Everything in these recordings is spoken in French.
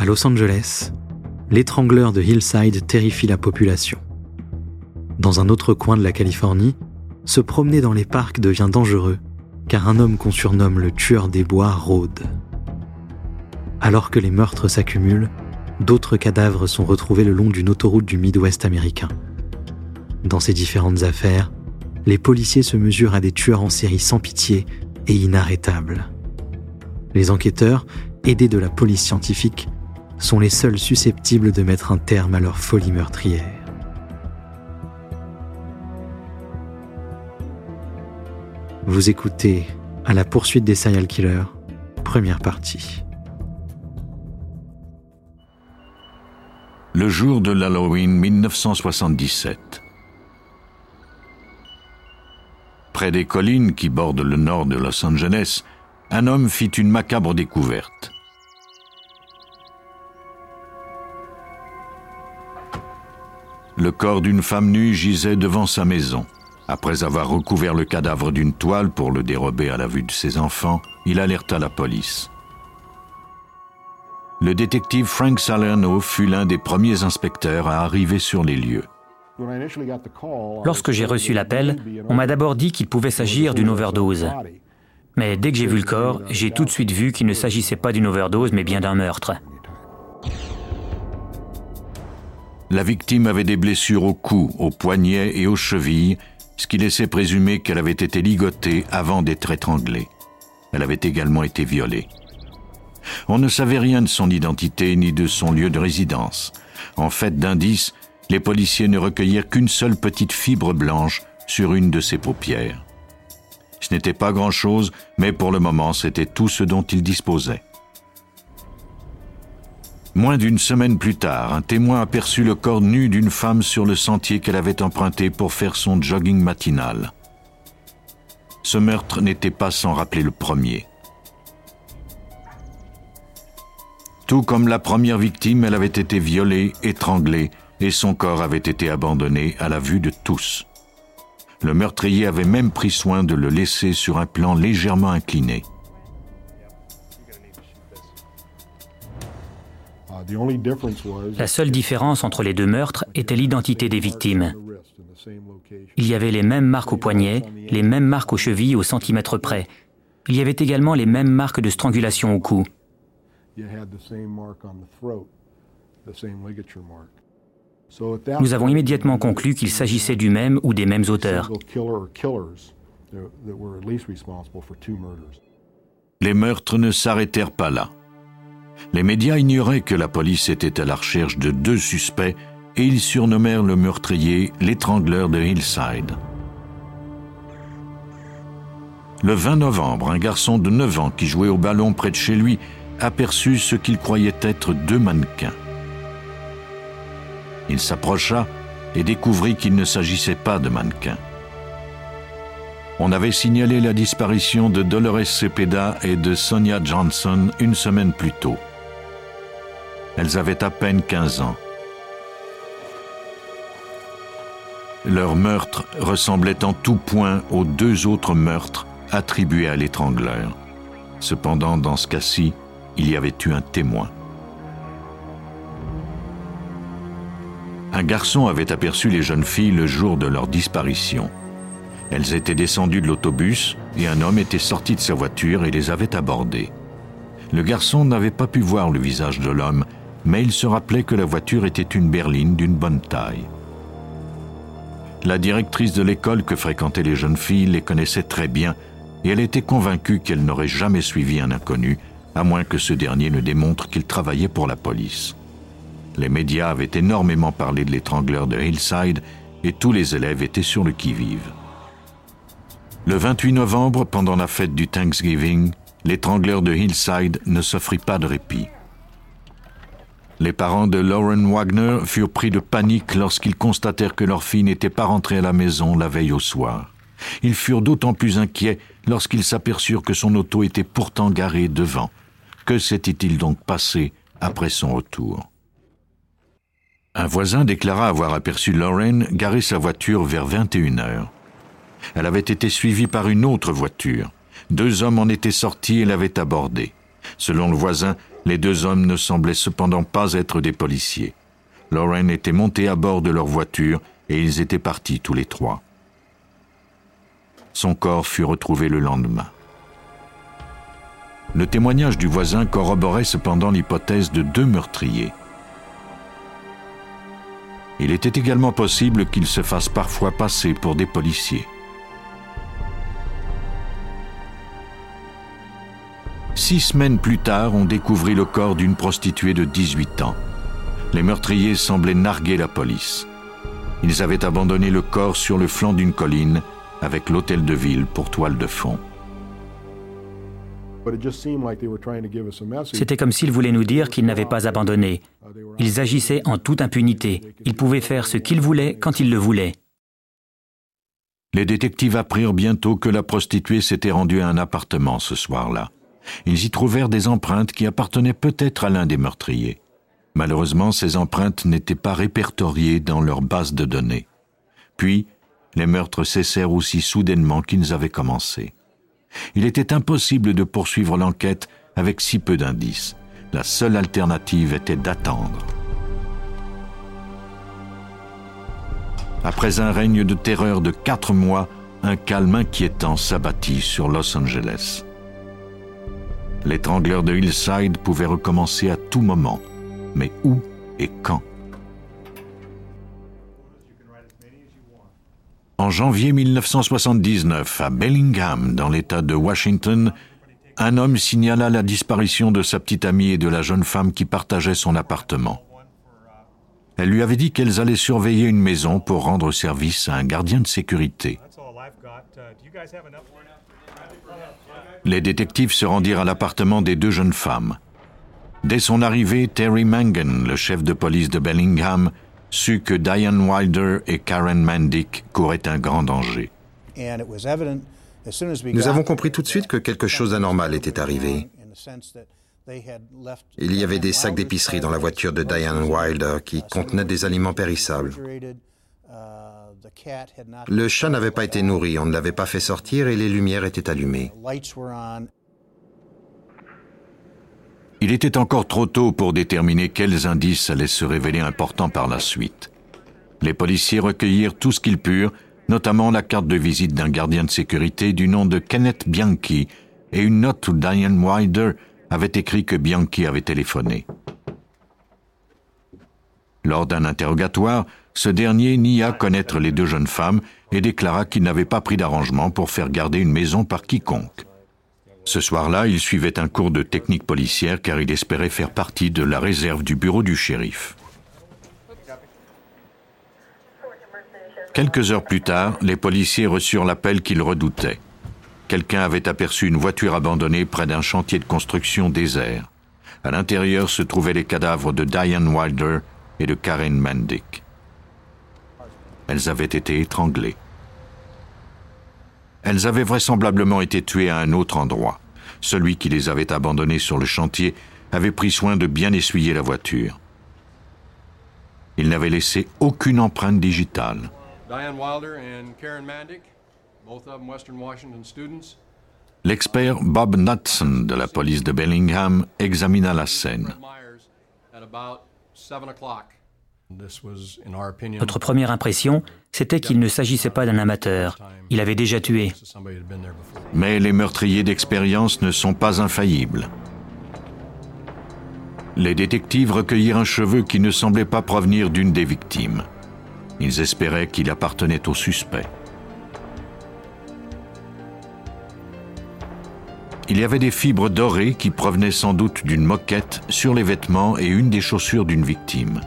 À Los Angeles, l'étrangleur de Hillside terrifie la population. Dans un autre coin de la Californie, se promener dans les parcs devient dangereux car un homme qu'on surnomme le tueur des bois rôde. Alors que les meurtres s'accumulent, d'autres cadavres sont retrouvés le long d'une autoroute du Midwest américain. Dans ces différentes affaires, les policiers se mesurent à des tueurs en série sans pitié et inarrêtables. Les enquêteurs, aidés de la police scientifique, sont les seuls susceptibles de mettre un terme à leur folie meurtrière. Vous écoutez À la poursuite des serial killers, première partie. Le jour de l'Halloween 1977. Près des collines qui bordent le nord de Los Angeles, un homme fit une macabre découverte. Le corps d'une femme nue gisait devant sa maison. Après avoir recouvert le cadavre d'une toile pour le dérober à la vue de ses enfants, il alerta la police. Le détective Frank Salerno fut l'un des premiers inspecteurs à arriver sur les lieux. Lorsque j'ai reçu l'appel, on m'a d'abord dit qu'il pouvait s'agir d'une overdose. Mais dès que j'ai vu le corps, j'ai tout de suite vu qu'il ne s'agissait pas d'une overdose, mais bien d'un meurtre. La victime avait des blessures au cou, aux poignets et aux chevilles, ce qui laissait présumer qu'elle avait été ligotée avant d'être étranglée. Elle avait également été violée. On ne savait rien de son identité ni de son lieu de résidence. En fait d'indices, les policiers ne recueillirent qu'une seule petite fibre blanche sur une de ses paupières. Ce n'était pas grand-chose, mais pour le moment c'était tout ce dont ils disposaient. Moins d'une semaine plus tard, un témoin aperçut le corps nu d'une femme sur le sentier qu'elle avait emprunté pour faire son jogging matinal. Ce meurtre n'était pas sans rappeler le premier. Tout comme la première victime, elle avait été violée, étranglée, et son corps avait été abandonné à la vue de tous. Le meurtrier avait même pris soin de le laisser sur un plan légèrement incliné. La seule différence entre les deux meurtres était l'identité des victimes. Il y avait les mêmes marques au poignet, les mêmes marques aux chevilles au centimètre près. Il y avait également les mêmes marques de strangulation au cou. Nous avons immédiatement conclu qu'il s'agissait du même ou des mêmes auteurs. Les meurtres ne s'arrêtèrent pas là. Les médias ignoraient que la police était à la recherche de deux suspects et ils surnommèrent le meurtrier l'étrangleur de Hillside. Le 20 novembre, un garçon de 9 ans qui jouait au ballon près de chez lui aperçut ce qu'il croyait être deux mannequins. Il s'approcha et découvrit qu'il ne s'agissait pas de mannequins. On avait signalé la disparition de Dolores Cepeda et de Sonia Johnson une semaine plus tôt. Elles avaient à peine 15 ans. Leur meurtre ressemblait en tout point aux deux autres meurtres attribués à l'étrangleur. Cependant, dans ce cas-ci, il y avait eu un témoin. Un garçon avait aperçu les jeunes filles le jour de leur disparition. Elles étaient descendues de l'autobus et un homme était sorti de sa voiture et les avait abordées. Le garçon n'avait pas pu voir le visage de l'homme, mais il se rappelait que la voiture était une berline d'une bonne taille. La directrice de l'école que fréquentaient les jeunes filles les connaissait très bien et elle était convaincue qu'elle n'aurait jamais suivi un inconnu, à moins que ce dernier ne démontre qu'il travaillait pour la police. Les médias avaient énormément parlé de l'étrangleur de Hillside et tous les élèves étaient sur le qui-vive. Le 28 novembre, pendant la fête du Thanksgiving, l'étrangleur de Hillside ne s'offrit pas de répit. Les parents de Lauren Wagner furent pris de panique lorsqu'ils constatèrent que leur fille n'était pas rentrée à la maison la veille au soir. Ils furent d'autant plus inquiets lorsqu'ils s'aperçurent que son auto était pourtant garée devant. Que s'était-il donc passé après son retour? Un voisin déclara avoir aperçu Lauren garer sa voiture vers 21 heures. Elle avait été suivie par une autre voiture. Deux hommes en étaient sortis et l'avaient abordée. Selon le voisin, Les deux hommes ne semblaient cependant pas être des policiers. Lauren était monté à bord de leur voiture et ils étaient partis tous les trois. Son corps fut retrouvé le lendemain. Le témoignage du voisin corroborait cependant l'hypothèse de deux meurtriers. Il était également possible qu'ils se fassent parfois passer pour des policiers. Six semaines plus tard, on découvrit le corps d'une prostituée de 18 ans. Les meurtriers semblaient narguer la police. Ils avaient abandonné le corps sur le flanc d'une colline avec l'hôtel de ville pour toile de fond. C'était comme s'ils voulaient nous dire qu'ils n'avaient pas abandonné. Ils agissaient en toute impunité. Ils pouvaient faire ce qu'ils voulaient quand ils le voulaient. Les détectives apprirent bientôt que la prostituée s'était rendue à un appartement ce soir-là. Ils y trouvèrent des empreintes qui appartenaient peut-être à l'un des meurtriers. Malheureusement, ces empreintes n'étaient pas répertoriées dans leur base de données. Puis, les meurtres cessèrent aussi soudainement qu'ils avaient commencé. Il était impossible de poursuivre l'enquête avec si peu d'indices. La seule alternative était d'attendre. Après un règne de terreur de quatre mois, un calme inquiétant s'abattit sur Los Angeles. L'étrangleur de Hillside pouvait recommencer à tout moment. Mais où et quand? En janvier 1979, à Bellingham, dans l'État de Washington, un homme signala la disparition de sa petite amie et de la jeune femme qui partageait son appartement. Elle lui avait dit qu'elles allaient surveiller une maison pour rendre service à un gardien de sécurité. Les détectives se rendirent à l'appartement des deux jeunes femmes. Dès son arrivée, Terry Mangan, le chef de police de Bellingham, sut que Diane Wilder et Karen Mandick couraient un grand danger. Nous avons compris tout de suite que quelque chose d'anormal était arrivé. Il y avait des sacs d'épicerie dans la voiture de Diane Wilder qui contenaient des aliments périssables. Le chat n'avait pas été nourri, on ne l'avait pas fait sortir et les lumières étaient allumées. Il était encore trop tôt pour déterminer quels indices allaient se révéler importants par la suite. Les policiers recueillirent tout ce qu'ils purent, notamment la carte de visite d'un gardien de sécurité du nom de Kenneth Bianchi et une note où Diane Wilder avait écrit que Bianchi avait téléphoné. Lors d'un interrogatoire, ce dernier nia connaître les deux jeunes femmes et déclara qu'il n'avait pas pris d'arrangement pour faire garder une maison par quiconque. Ce soir-là, il suivait un cours de technique policière car il espérait faire partie de la réserve du bureau du shérif. Quelques heures plus tard, les policiers reçurent l'appel qu'ils redoutaient. Quelqu'un avait aperçu une voiture abandonnée près d'un chantier de construction désert. À l'intérieur se trouvaient les cadavres de Diane Wilder et de Karen Mandick. Elles avaient été étranglées. Elles avaient vraisemblablement été tuées à un autre endroit. Celui qui les avait abandonnées sur le chantier avait pris soin de bien essuyer la voiture. Il n'avait laissé aucune empreinte digitale. L'expert Bob Knudson de la police de Bellingham examina la scène. Notre première impression, c'était qu'il ne s'agissait pas d'un amateur. Il avait déjà tué. Mais les meurtriers d'expérience ne sont pas infaillibles. Les détectives recueillirent un cheveu qui ne semblait pas provenir d'une des victimes. Ils espéraient qu'il appartenait au suspect. Il y avait des fibres dorées qui provenaient sans doute d'une moquette sur les vêtements et une des chaussures d'une victime.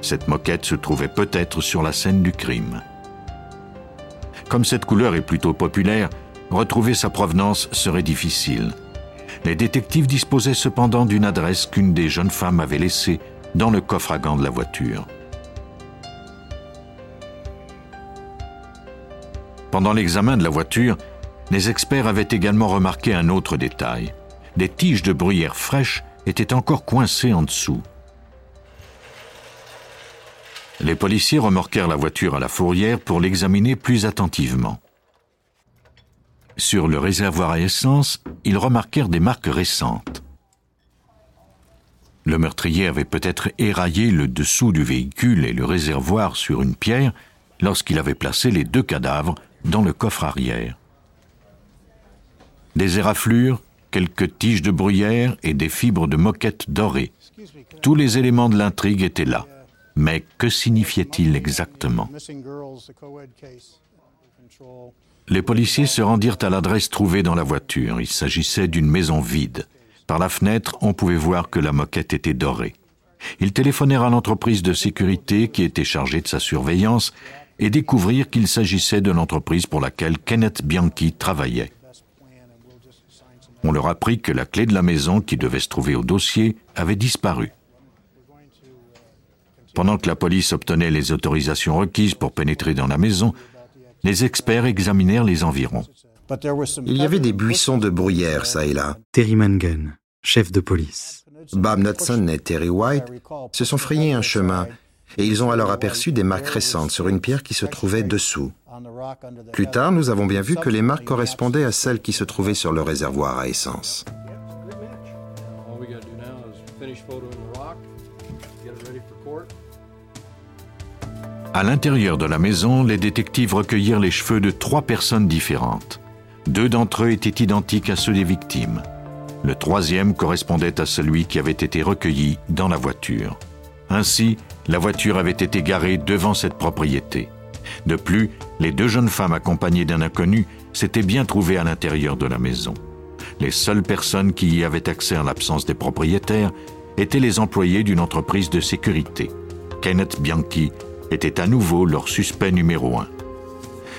Cette moquette se trouvait peut-être sur la scène du crime. Comme cette couleur est plutôt populaire, retrouver sa provenance serait difficile. Les détectives disposaient cependant d'une adresse qu'une des jeunes femmes avait laissée dans le coffre à gants de la voiture. Pendant l'examen de la voiture, les experts avaient également remarqué un autre détail. Des tiges de bruyère fraîches étaient encore coincées en dessous. Les policiers remorquèrent la voiture à la fourrière pour l'examiner plus attentivement. Sur le réservoir à essence, ils remarquèrent des marques récentes. Le meurtrier avait peut-être éraillé le dessous du véhicule et le réservoir sur une pierre lorsqu'il avait placé les deux cadavres dans le coffre arrière. Des éraflures, quelques tiges de bruyère et des fibres de moquette dorées. Tous les éléments de l'intrigue étaient là. Mais que signifiait-il exactement? Les policiers se rendirent à l'adresse trouvée dans la voiture. Il s'agissait d'une maison vide. Par la fenêtre, on pouvait voir que la moquette était dorée. Ils téléphonèrent à l'entreprise de sécurité qui était chargée de sa surveillance et découvrirent qu'il s'agissait de l'entreprise pour laquelle Kenneth Bianchi travaillait. On leur apprit que la clé de la maison qui devait se trouver au dossier avait disparu. Pendant que la police obtenait les autorisations requises pour pénétrer dans la maison, les experts examinèrent les environs. Il y avait des buissons de bruyère, ça et là. Terry Mangan, chef de police. Bob Knudson et Terry White se sont frayés un chemin et ils ont alors aperçu des marques récentes sur une pierre qui se trouvait dessous. Plus tard, nous avons bien vu que les marques correspondaient à celles qui se trouvaient sur le réservoir à essence. À l'intérieur de la maison, les détectives recueillirent les cheveux de trois personnes différentes. Deux d'entre eux étaient identiques à ceux des victimes. Le troisième correspondait à celui qui avait été recueilli dans la voiture. Ainsi, la voiture avait été garée devant cette propriété. De plus, les deux jeunes femmes accompagnées d'un inconnu s'étaient bien trouvées à l'intérieur de la maison. Les seules personnes qui y avaient accès en l'absence des propriétaires étaient les employés d'une entreprise de sécurité. Kenneth Bianchi était à nouveau leur suspect numéro un.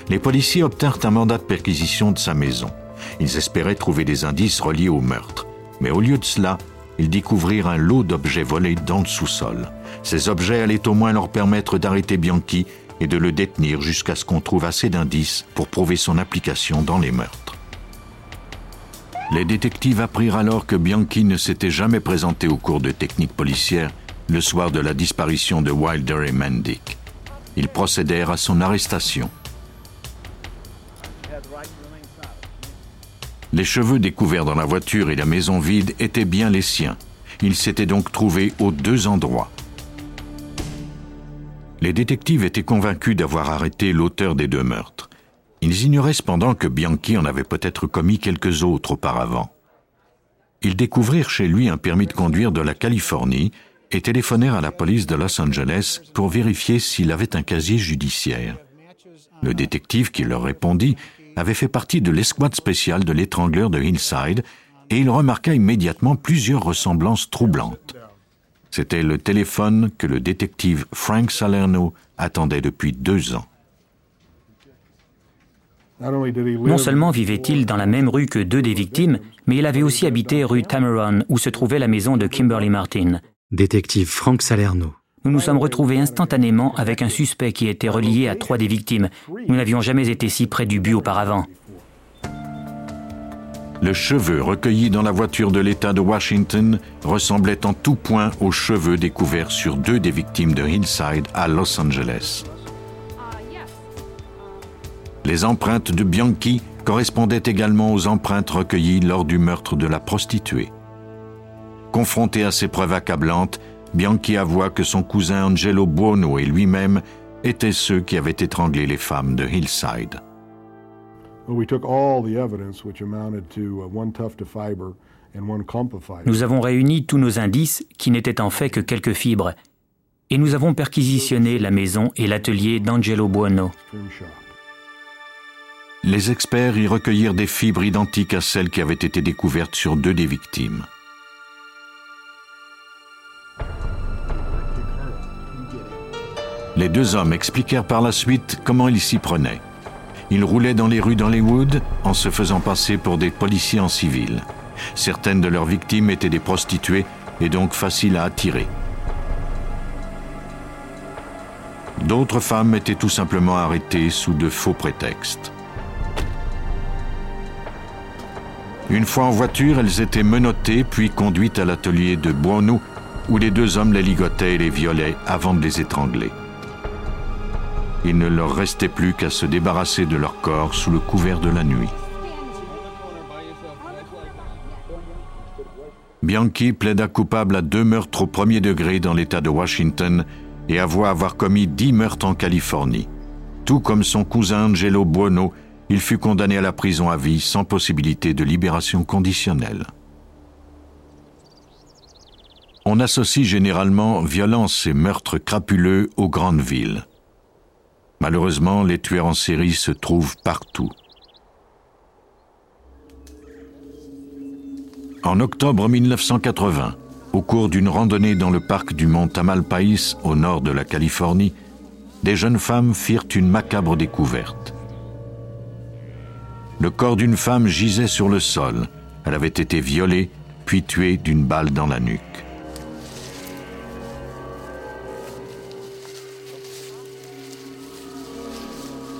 Les policiers obtinrent un mandat de perquisition de sa maison. Ils espéraient trouver des indices reliés au meurtre. Mais au lieu de cela, ils découvrirent un lot d'objets volés dans le sous-sol. Ces objets allaient au moins leur permettre d'arrêter Bianchi et de le détenir jusqu'à ce qu'on trouve assez d'indices pour prouver son application dans les meurtres. Les détectives apprirent alors que Bianchi ne s'était jamais présenté au cours de techniques policières le soir de la disparition de Wilder et Mendick. Ils procédèrent à son arrestation. Les cheveux découverts dans la voiture et la maison vide étaient bien les siens. Ils s'étaient donc trouvés aux deux endroits. Les détectives étaient convaincus d'avoir arrêté l'auteur des deux meurtres. Ils ignoraient cependant que Bianchi en avait peut-être commis quelques autres auparavant. Ils découvrirent chez lui un permis de conduire de la Californie et téléphonèrent à la police de Los Angeles pour vérifier s'il avait un casier judiciaire. Le détective qui leur répondit avait fait partie de l'escouade spéciale de l'étrangleur de Hillside et il remarqua immédiatement plusieurs ressemblances troublantes. C'était le téléphone que le détective Frank Salerno attendait depuis deux ans. Non seulement vivait-il dans la même rue que deux des victimes, mais il avait aussi habité rue Tameron, où se trouvait la maison de Kimberly Martin. Détective Frank Salerno. Nous nous sommes retrouvés instantanément avec un suspect qui était relié à trois des victimes. Nous n'avions jamais été si près du but auparavant. Le cheveu recueilli dans la voiture de l'État de Washington ressemblait en tout point aux cheveux découverts sur deux des victimes de Hillside à Los Angeles. Les empreintes de Bianchi correspondaient également aux empreintes recueillies lors du meurtre de la prostituée. Confronté à ces preuves accablantes, Bianchi avoua que son cousin Angelo Buono et lui-même étaient ceux qui avaient étranglé les femmes de Hillside. Nous avons réuni tous nos indices qui n'étaient en fait que quelques fibres et nous avons perquisitionné la maison et l'atelier d'Angelo Buono. Les experts y recueillirent des fibres identiques à celles qui avaient été découvertes sur deux des victimes. Les deux hommes expliquèrent par la suite comment ils s'y prenaient. Ils roulaient dans les rues d'Hollywood en se faisant passer pour des policiers en civil. Certaines de leurs victimes étaient des prostituées et donc faciles à attirer. D'autres femmes étaient tout simplement arrêtées sous de faux prétextes. Une fois en voiture, elles étaient menottées puis conduites à l'atelier de Buono où les deux hommes les ligotaient et les violaient avant de les étrangler il ne leur restait plus qu'à se débarrasser de leur corps sous le couvert de la nuit. Bianchi plaida coupable à deux meurtres au premier degré dans l'État de Washington et avoua avoir commis dix meurtres en Californie. Tout comme son cousin Angelo Buono, il fut condamné à la prison à vie sans possibilité de libération conditionnelle. On associe généralement violence et meurtres crapuleux aux grandes villes. Malheureusement, les tueurs en série se trouvent partout. En octobre 1980, au cours d'une randonnée dans le parc du mont Tamalpais au nord de la Californie, des jeunes femmes firent une macabre découverte. Le corps d'une femme gisait sur le sol. Elle avait été violée, puis tuée d'une balle dans la nuque.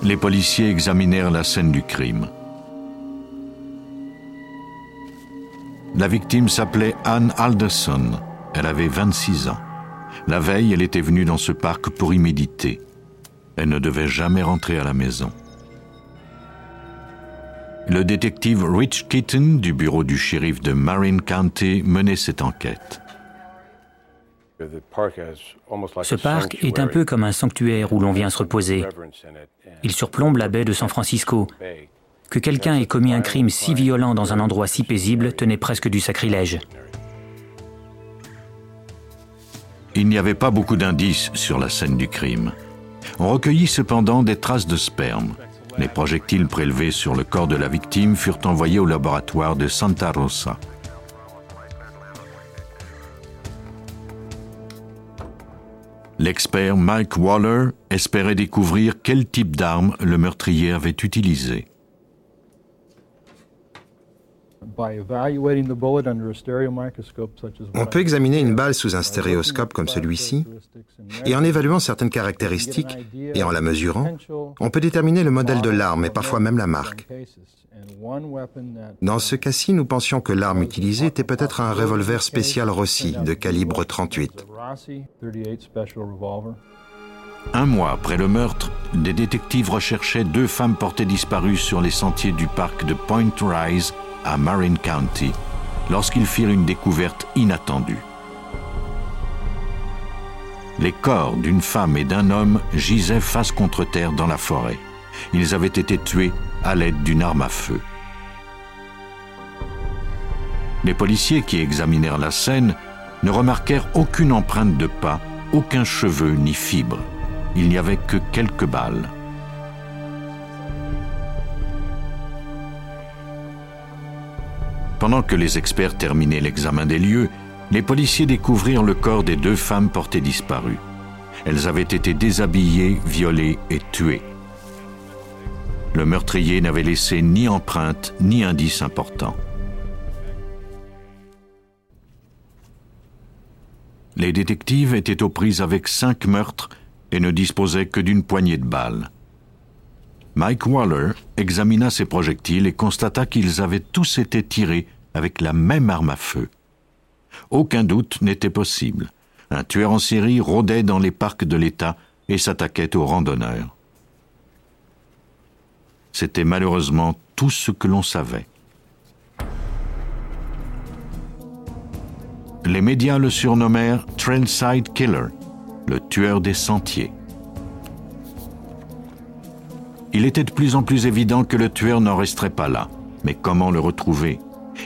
Les policiers examinèrent la scène du crime. La victime s'appelait Anne Alderson. Elle avait 26 ans. La veille, elle était venue dans ce parc pour y méditer. Elle ne devait jamais rentrer à la maison. Le détective Rich Kitten du bureau du shérif de Marin County menait cette enquête. Ce parc est un peu comme un sanctuaire où l'on vient se reposer. Il surplombe la baie de San Francisco. Que quelqu'un ait commis un crime si violent dans un endroit si paisible tenait presque du sacrilège. Il n'y avait pas beaucoup d'indices sur la scène du crime. On recueillit cependant des traces de sperme. Les projectiles prélevés sur le corps de la victime furent envoyés au laboratoire de Santa Rosa. L'expert Mike Waller espérait découvrir quel type d'arme le meurtrier avait utilisé. On peut examiner une balle sous un stéréoscope comme celui-ci, et en évaluant certaines caractéristiques et en la mesurant, on peut déterminer le modèle de l'arme et parfois même la marque. Dans ce cas-ci, nous pensions que l'arme utilisée était peut-être un revolver spécial Rossi de calibre 38. Un mois après le meurtre, des détectives recherchaient deux femmes portées disparues sur les sentiers du parc de Point Rise à Marin County lorsqu'ils firent une découverte inattendue. Les corps d'une femme et d'un homme gisaient face contre terre dans la forêt. Ils avaient été tués à l'aide d'une arme à feu. Les policiers qui examinèrent la scène ne remarquèrent aucune empreinte de pas, aucun cheveu ni fibre. Il n'y avait que quelques balles. Pendant que les experts terminaient l'examen des lieux, les policiers découvrirent le corps des deux femmes portées disparues. Elles avaient été déshabillées, violées et tuées. Le meurtrier n'avait laissé ni empreinte ni indice important. Les détectives étaient aux prises avec cinq meurtres et ne disposaient que d'une poignée de balles. Mike Waller examina ces projectiles et constata qu'ils avaient tous été tirés avec la même arme à feu. Aucun doute n'était possible. Un tueur en série rôdait dans les parcs de l'État et s'attaquait aux randonneurs. C'était malheureusement tout ce que l'on savait. Les médias le surnommèrent Trailside Killer, le tueur des sentiers. Il était de plus en plus évident que le tueur n'en resterait pas là. Mais comment le retrouver?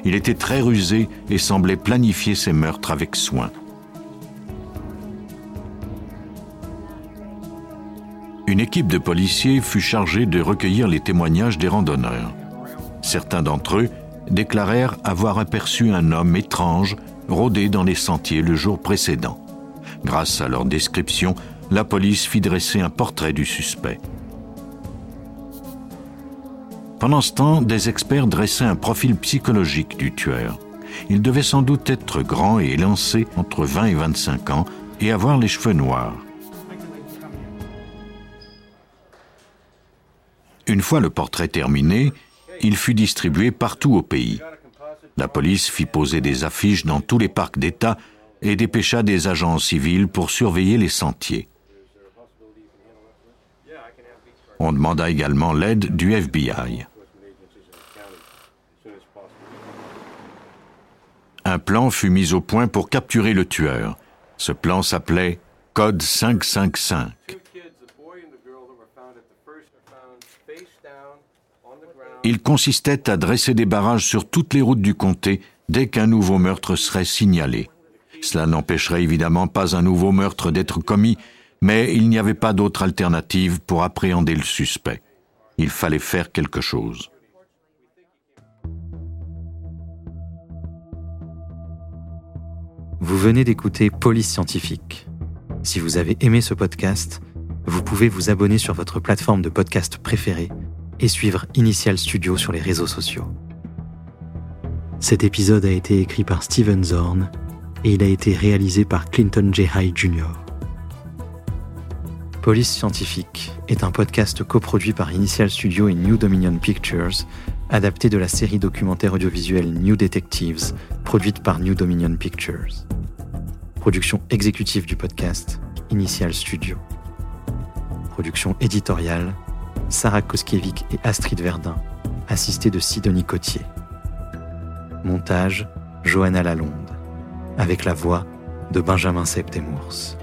Il était très rusé et semblait planifier ses meurtres avec soin. Une équipe de policiers fut chargée de recueillir les témoignages des randonneurs. Certains d'entre eux déclarèrent avoir aperçu un homme étrange rôder dans les sentiers le jour précédent. Grâce à leur description, la police fit dresser un portrait du suspect. Pendant ce temps, des experts dressaient un profil psychologique du tueur. Il devait sans doute être grand et élancé entre 20 et 25 ans et avoir les cheveux noirs. Une fois le portrait terminé, il fut distribué partout au pays. La police fit poser des affiches dans tous les parcs d'État et dépêcha des agents civils pour surveiller les sentiers. On demanda également l'aide du FBI. Un plan fut mis au point pour capturer le tueur. Ce plan s'appelait Code 555. Il consistait à dresser des barrages sur toutes les routes du comté dès qu'un nouveau meurtre serait signalé. Cela n'empêcherait évidemment pas un nouveau meurtre d'être commis, mais il n'y avait pas d'autre alternative pour appréhender le suspect. Il fallait faire quelque chose. Vous venez d'écouter Police Scientifique. Si vous avez aimé ce podcast, vous pouvez vous abonner sur votre plateforme de podcast préférée et suivre Initial Studio sur les réseaux sociaux. Cet épisode a été écrit par Steven Zorn et il a été réalisé par Clinton J. High Jr. Police Scientifique est un podcast coproduit par Initial Studio et New Dominion Pictures, adapté de la série documentaire audiovisuelle New Detectives, produite par New Dominion Pictures. Production exécutive du podcast, Initial Studio. Production éditoriale, Sarah Koskiewicz et Astrid Verdun, assistée de Sidonie Cotier. Montage, Johanna Lalonde, avec la voix de Benjamin Septemours.